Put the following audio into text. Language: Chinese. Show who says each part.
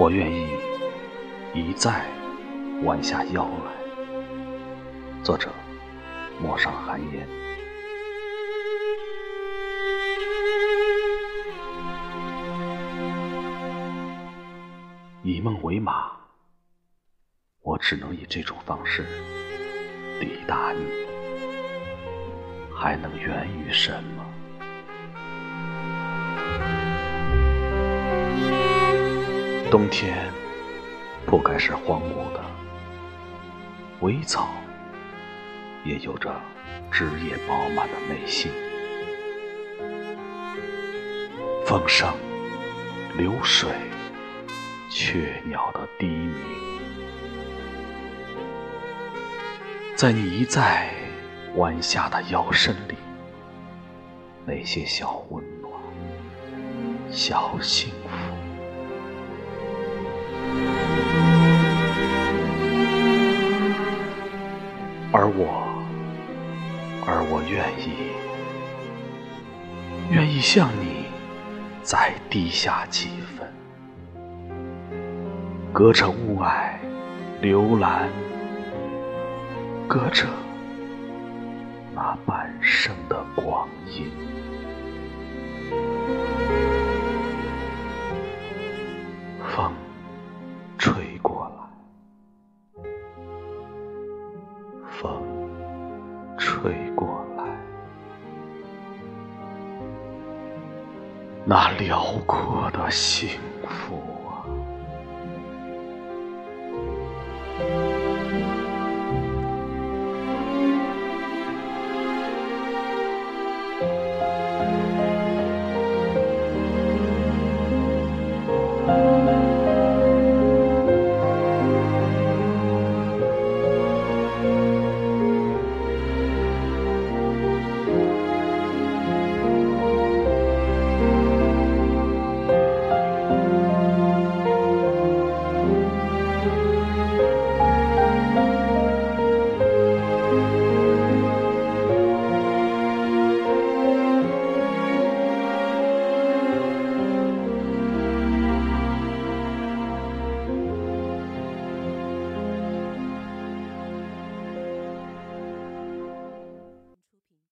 Speaker 1: 我愿意一再弯下腰来。作者：陌上寒烟。以梦为马，我只能以这种方式抵达你，还能源于什么？冬天不该是荒芜的，苇草也有着枝叶饱满的内心。风声、流水、雀鸟的低鸣，在你一再弯下的腰身里，那些小温暖、小幸福。愿意，愿意向你再低下几分，隔着雾霭、流岚，隔着那半生的光阴，风吹过来。风吹过来，那辽阔的幸福。